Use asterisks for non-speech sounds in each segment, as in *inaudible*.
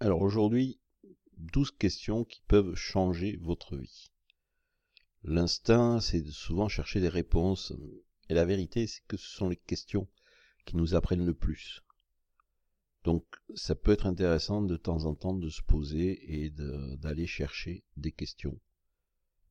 Alors aujourd'hui, 12 questions qui peuvent changer votre vie. L'instinct, c'est de souvent chercher des réponses, et la vérité, c'est que ce sont les questions qui nous apprennent le plus. Donc ça peut être intéressant de temps en temps de se poser et d'aller chercher des questions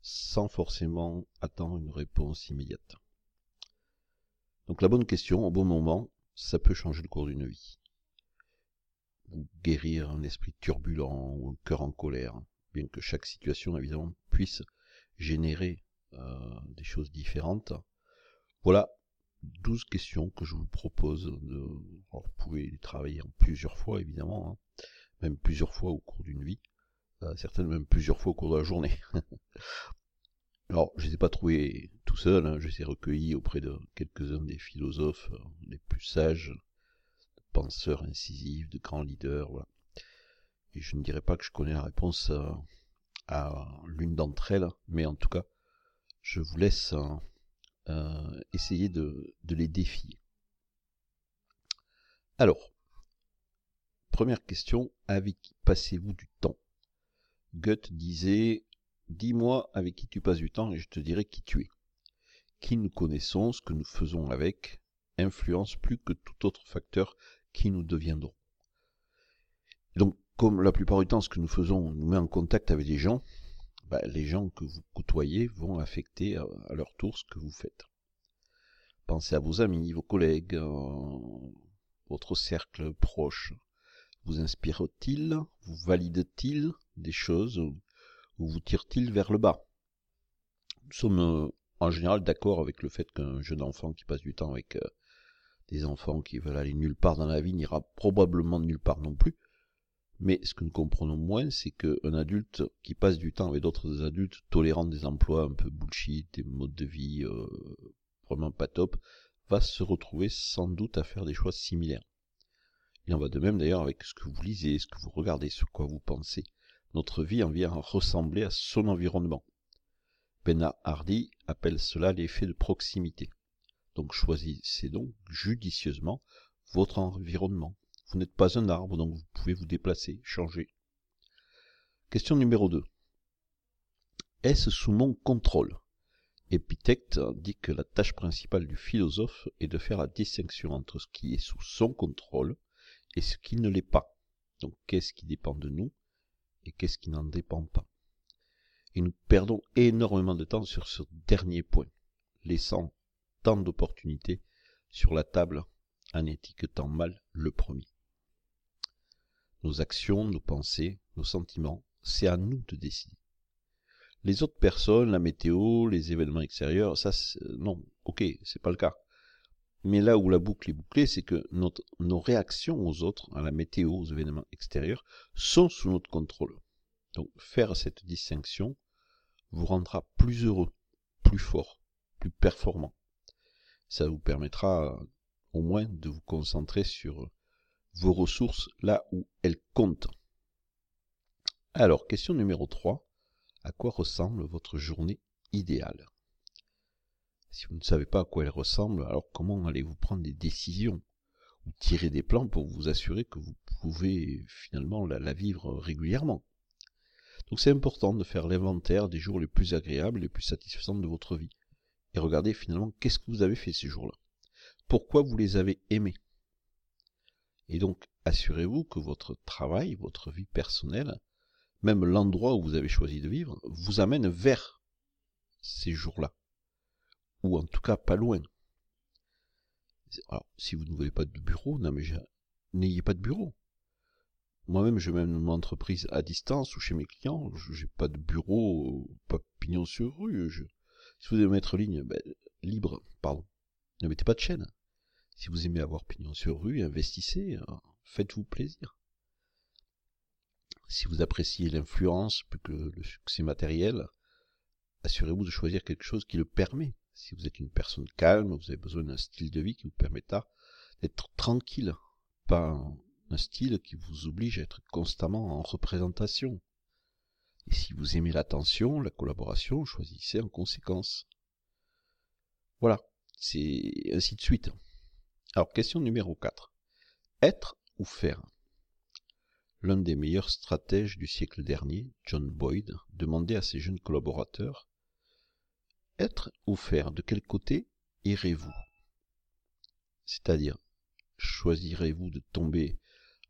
sans forcément attendre une réponse immédiate. Donc la bonne question au bon moment, ça peut changer le cours d'une vie. Guérir un esprit turbulent ou un cœur en colère, bien que chaque situation évidemment puisse générer euh, des choses différentes. Voilà 12 questions que je vous propose de... vous pouvez les travailler plusieurs fois évidemment, hein. même plusieurs fois au cours d'une vie, euh, certaines même plusieurs fois au cours de la journée. *laughs* Alors, je ne les ai pas trouvés tout seul, hein. je les ai recueillis auprès de quelques-uns des philosophes euh, les plus sages, penseurs incisifs, de grands leaders, voilà. Et je ne dirais pas que je connais la réponse à, l'une d'entre elles, mais en tout cas, je vous laisse euh, essayer de, de les défier. Alors, première question, avec qui passez-vous du temps? Goethe disait Dis-moi avec qui tu passes du temps et je te dirai qui tu es. Qui nous connaissons, ce que nous faisons avec, influence plus que tout autre facteur qui nous deviendrons. donc, comme la plupart du temps, ce que nous faisons nous met en contact avec des gens, bah, les gens que vous côtoyez vont affecter à, leur tour ce que vous faites. Pensez à vos amis, vos collègues, euh, votre cercle proche. Vous inspire-t-il Vous valide-t-il des choses ou vous tire-t-il vers le bas? Nous sommes euh, en général d'accord avec le fait qu'un jeune enfant qui passe du temps avec euh, des enfants qui veulent aller nulle part dans la vie n'ira probablement nulle part non plus. Mais ce que nous comprenons moins, c'est qu'un adulte qui passe du temps avec d'autres adultes tolérant des emplois un peu bullshit, des modes de vie euh, vraiment pas top, va se retrouver sans doute à faire des choix similaires. Il en va de même d'ailleurs avec ce que vous lisez, ce que vous regardez, sur quoi vous pensez notre vie en vient à ressembler à son environnement. Bernard Hardy appelle cela l'effet de proximité. Donc choisissez donc judicieusement votre environnement. Vous n'êtes pas un arbre, donc vous pouvez vous déplacer, changer. Question numéro 2. Est-ce sous mon contrôle? Épithète dit que la tâche principale du philosophe est de faire la distinction entre ce qui est sous son contrôle et ce qui ne l'est pas. Donc qu'est-ce qui dépend de nous et qu'est-ce qui n'en dépend pas? Et nous perdons énormément de temps sur ce dernier point, laissant tant d'opportunités sur la table en étiquetant mal le premier? Nos actions, nos pensées, nos sentiments, c'est à nous de décider. Les autres personnes, la météo, les événements extérieurs, ça, non, ok, c'est pas le cas. Mais là où la boucle est bouclée, c'est que nos réactions aux autres, à la météo, aux événements extérieurs, sont sous notre contrôle. Donc faire cette distinction vous rendra plus heureux, plus fort, plus performant. Ça vous permettra au moins de vous concentrer sur vos ressources là où elles comptent. Alors, question numéro 3. À quoi ressemble votre journée idéale? Si vous ne savez pas à quoi elle ressemble, alors comment allez-vous prendre des décisions ou tirer des plans pour vous assurer que vous pouvez finalement la, vivre régulièrement? Donc c'est important de faire l'inventaire des jours les plus agréables, les plus satisfaisants de votre vie. Et regardez finalement qu'est-ce que vous avez fait ces jours-là. Pourquoi vous les avez aimés. Et donc assurez-vous que votre travail, votre vie personnelle, même l'endroit où vous avez choisi de vivre, vous amène vers ces jours-là ou en tout cas pas loin. Alors, si vous ne voulez pas de bureau, n'ayez pas de bureau. Moi-même, je mène mon entreprise à distance ou chez mes clients. Je n'ai pas de bureau, pas pignon sur rue. Si vous aimez mettre ligne, ben, libre, pardon. Ne mettez pas de chaîne. Si vous aimez avoir pignon sur rue, investissez, hein. faites-vous plaisir. Si vous appréciez l'influence plus que le succès matériel, assurez-vous de choisir quelque chose qui le permet. Si vous êtes une personne calme, vous avez besoin d'un style de vie qui vous permettra d'être tranquille, pas un style qui vous oblige à être constamment en représentation. Et si vous aimez l'attention, la collaboration, choisissez en conséquence. Voilà, c'est ainsi de suite. Alors, question numéro 4. Être ou faire? L'un des meilleurs stratèges du siècle dernier, John Boyd, demandait à ses jeunes collaborateurs Être ou faire, de quel côté irez-vous? C'est-à-dire, choisirez-vous de tomber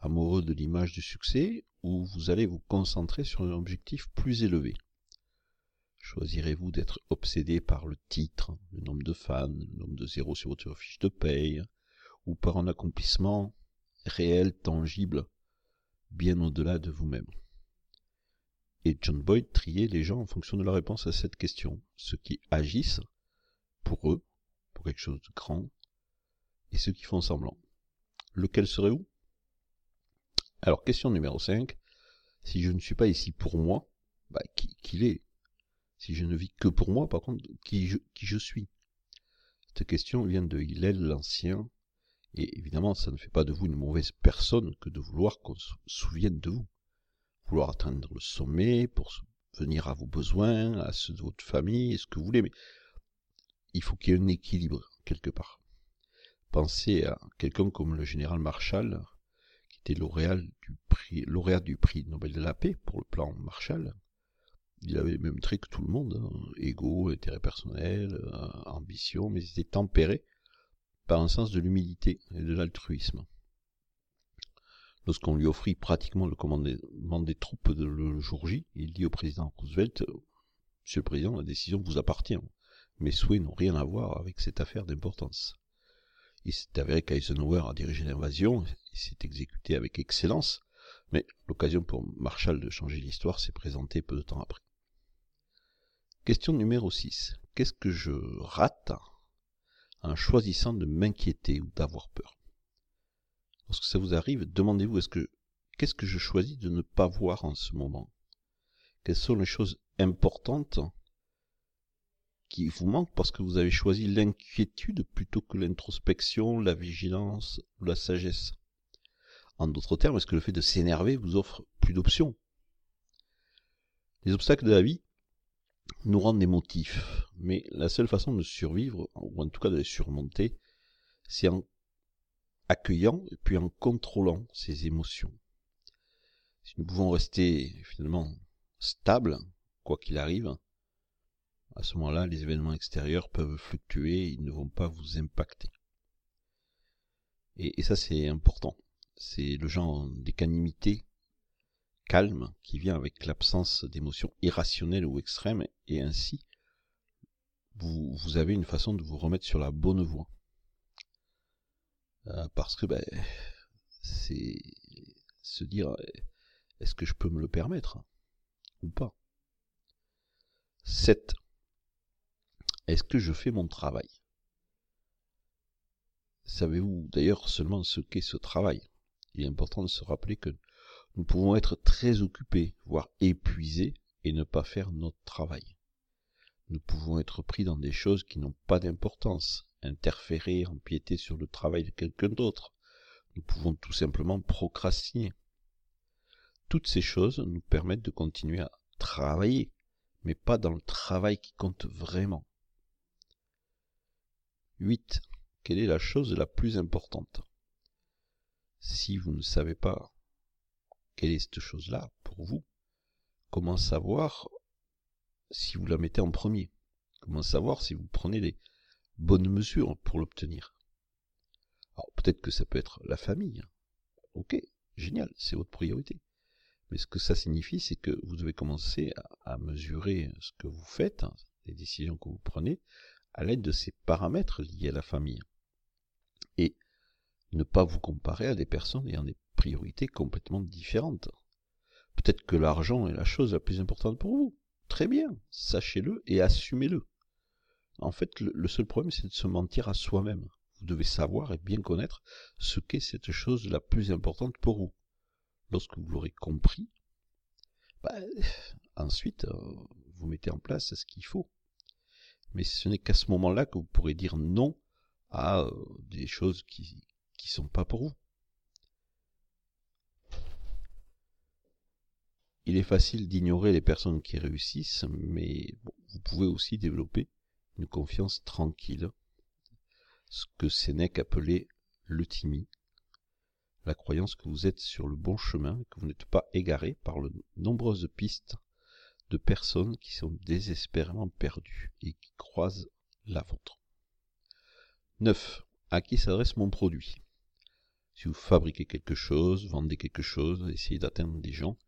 amoureux de l'image du succès ou vous allez vous concentrer sur un objectif plus élevé. Choisirez-vous d'être obsédé par le titre, le nombre de fans, le nombre de zéros sur votre fiche de paye, ou par un accomplissement réel, tangible, bien au-delà de vous-même. Et John Boyd triait les gens en fonction de la réponse à cette question, ceux qui agissent pour eux, pour quelque chose de grand, et ceux qui font semblant. Lequel serait-vous Alors, question numéro 5. Si je ne suis pas ici pour moi, bah, qui, qui l'est? Si je ne vis que pour moi, par contre, qui je, suis? Cette question vient de Hillel l'Ancien, et évidemment, ça ne fait pas de vous une mauvaise personne que de vouloir qu'on se souvienne de vous. Vouloir atteindre le sommet pour venir à vos besoins, à ceux de votre famille, ce que vous voulez, mais il faut qu'il y ait un équilibre quelque part. Pensez à quelqu'un comme le général Marshall, était lauréat du prix, Nobel de la paix pour le plan Marshall. Il avait le même trait que tout le monde, hein, ego, intérêt personnel, euh, ambition, mais il était tempéré par un sens de l'humilité et de l'altruisme. Lorsqu'on lui offrit pratiquement le commandement des troupes de le jour J, il dit au président Roosevelt Monsieur le Président, la décision vous appartient. Mes souhaits n'ont rien à voir avec cette affaire d'importance. Il s'est avéré qu'Eisenhower a dirigé l'invasion, il s'est exécuté avec excellence, mais l'occasion pour Marshall de changer l'histoire s'est présentée peu de temps après. Question numéro 6. Qu'est-ce que je rate en choisissant de m'inquiéter ou d'avoir peur? Lorsque ça vous arrive, demandez-vous est-ce que qu'est-ce que je choisis de ne pas voir en ce moment? Quelles sont les choses importantes qui vous manquent parce que vous avez choisi l'inquiétude plutôt que l'introspection, la vigilance ou la sagesse En d'autres termes, est-ce que le fait de s'énerver vous offre plus d'options? Les obstacles de la vie nous rendent émotifs. Mais la seule façon de survivre, ou en tout cas de les surmonter, c'est en accueillant et puis en contrôlant ces émotions. Si nous pouvons rester finalement stables, quoi qu'il arrive, à ce moment-là, les événements extérieurs peuvent fluctuer, ils ne vont pas vous impacter. Et, ça, c'est important. C'est le genre d'équanimité calme qui vient avec l'absence d'émotions irrationnelles ou extrêmes, et ainsi vous, vous, avez une façon de vous remettre sur la bonne voie. Euh, parce que ben, c'est se dire est-ce que je peux me le permettre ou pas? 7. Est-ce que je fais mon travail? Savez-vous d'ailleurs seulement ce qu'est ce travail? Il est important de se rappeler que nous pouvons être très occupés, voire épuisés, et ne pas faire notre travail. Nous pouvons être pris dans des choses qui n'ont pas d'importance, interférer, empiéter sur le travail de quelqu'un d'autre. Nous pouvons tout simplement procrastiner. Toutes ces choses nous permettent de continuer à travailler, mais pas dans le travail qui compte vraiment. 8. Quelle est la chose la plus importante? Si vous ne savez pas quelle est cette chose-là pour vous Comment savoir si vous la mettez en premier? Comment savoir si vous prenez les bonnes mesures pour l'obtenir? Alors peut-être que ça peut être la famille. Ok, génial, c'est votre priorité. Mais ce que ça signifie, c'est que vous devez commencer à, mesurer ce que vous faites, hein, les décisions que vous prenez, à l'aide de ces paramètres liés à la famille. Et ne pas vous comparer à des personnes ayant des priorités complètement différentes. Peut-être que l'argent est la chose la plus importante pour vous. Très bien, sachez-le et assumez-le. En fait, le seul problème, c'est de se mentir à soi-même. Vous devez savoir et bien connaître ce qu'est cette chose la plus importante pour vous. Lorsque vous l'aurez compris, bah, ensuite, euh, vous mettez en place ce qu'il faut. Mais ce n'est qu'à ce moment-là que vous pourrez dire non à euh, des choses qui ne sont pas pour vous. Il est facile d'ignorer les personnes qui réussissent, mais vous pouvez aussi développer une confiance tranquille, ce que Sénèque appelait l'euthymie, la croyance que vous êtes sur le bon chemin, que vous n'êtes pas égaré par de nombreuses pistes de personnes qui sont désespérément perdues et qui croisent la vôtre. 9. À qui s'adresse mon produit? Si vous fabriquez quelque chose, vendez quelque chose, essayez d'atteindre des gens,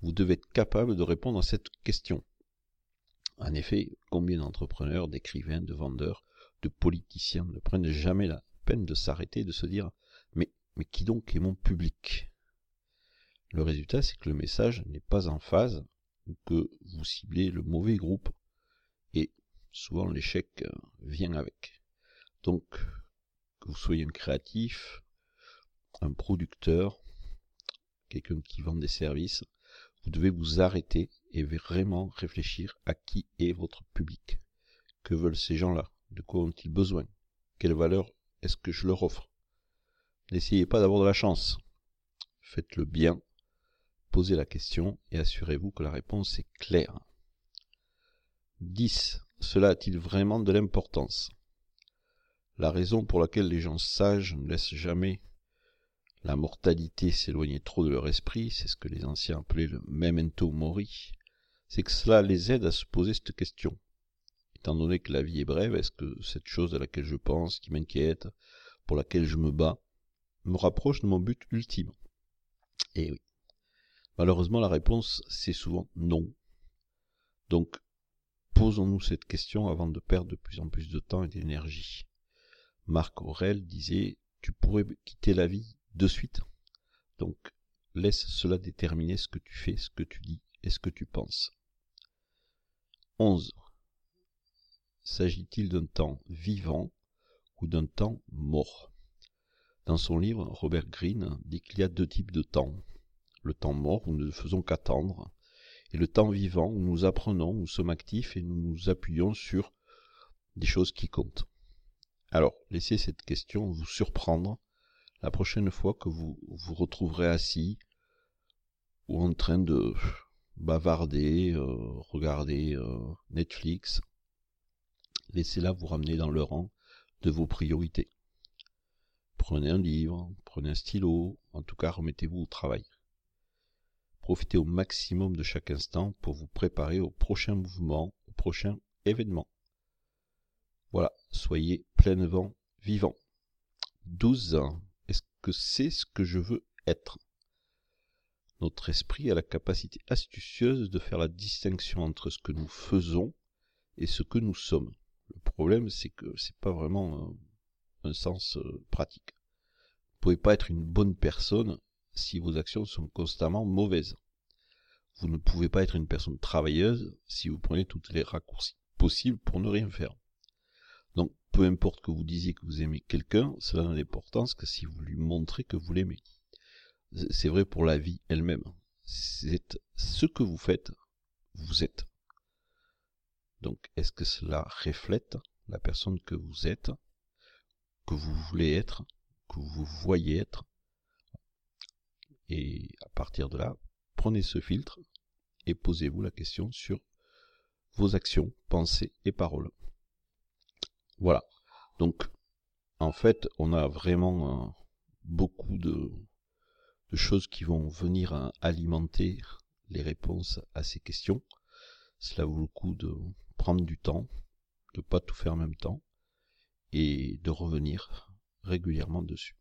vous devez être capable de répondre à cette question. En effet, combien d'entrepreneurs, d'écrivains, de vendeurs, de politiciens ne prennent jamais la peine de s'arrêter et de se dire mais, mais qui donc est mon public? Le résultat, c'est que le message n'est pas en phase que vous ciblez le mauvais groupe et souvent l'échec euh, vient avec. Donc, que vous soyez un créatif, un producteur, quelqu'un qui vend des services, vous devez vous arrêter et vraiment réfléchir à qui est votre public. Que veulent ces gens-là? De quoi ont-ils besoin? Quelle valeur est-ce que je leur offre? N'essayez pas d'avoir de la chance. Faites le bien, posez la question et assurez-vous que la réponse est claire. 10. Cela a-t-il vraiment de l'importance? La raison pour laquelle les gens sages ne laissent jamais la mortalité s'éloigner trop de leur esprit, c'est ce que les anciens appelaient le memento mori, c'est que cela les aide à se poser cette question. Étant donné que la vie est brève, est-ce que cette chose à laquelle je pense, qui m'inquiète, pour laquelle je me bats, me rapproche de mon but ultime? Eh oui. Malheureusement, la réponse, c'est souvent non. Donc, posons-nous cette question avant de perdre de plus en plus de temps et d'énergie. Marc Aurel disait, tu pourrais quitter la vie de suite. Donc, laisse cela déterminer ce que tu fais, ce que tu dis et ce que tu penses. 11. S'agit-il d'un temps vivant ou d'un temps mort? Dans son livre, Robert Greene dit qu'il y a deux types de temps. Le temps mort où nous ne faisons qu'attendre, et le temps vivant où nous apprenons, nous sommes actifs et nous nous appuyons sur des choses qui comptent. Alors, laissez cette question vous surprendre la prochaine fois que vous vous retrouverez assis ou en train de bavarder, euh, regarder euh, Netflix, laissez-la vous ramener dans le rang de vos priorités. Prenez un livre, prenez un stylo, en tout cas remettez-vous au travail. Profitez au maximum de chaque instant pour vous préparer au prochain mouvement, au prochain événement. Voilà, soyez pleinement vivant. 12 ans que c'est ce que je veux être? Notre esprit a la capacité astucieuse de faire la distinction entre ce que nous faisons et ce que nous sommes. Le problème, c'est que c'est pas vraiment un, sens euh, pratique. Vous pouvez pas être une bonne personne si vos actions sont constamment mauvaises. Vous ne pouvez pas être une personne travailleuse si vous prenez toutes les raccourcis possibles pour ne rien faire. Donc, peu importe que vous disiez que vous aimez quelqu'un, cela n'a d'importance que si vous lui montrez que vous l'aimez. C'est vrai pour la vie elle-même. C'est ce que vous faites, vous êtes. Donc, est-ce que cela reflète la personne que vous êtes, que vous voulez être, que vous voyez être? Et à partir de là, prenez ce filtre et posez-vous la question sur vos actions, pensées et paroles. Voilà. Donc, en fait, on a vraiment euh, beaucoup de, choses qui vont venir alimenter les réponses à ces questions. Cela vaut le coup de prendre du temps, de pas tout faire en même temps, et de revenir régulièrement dessus.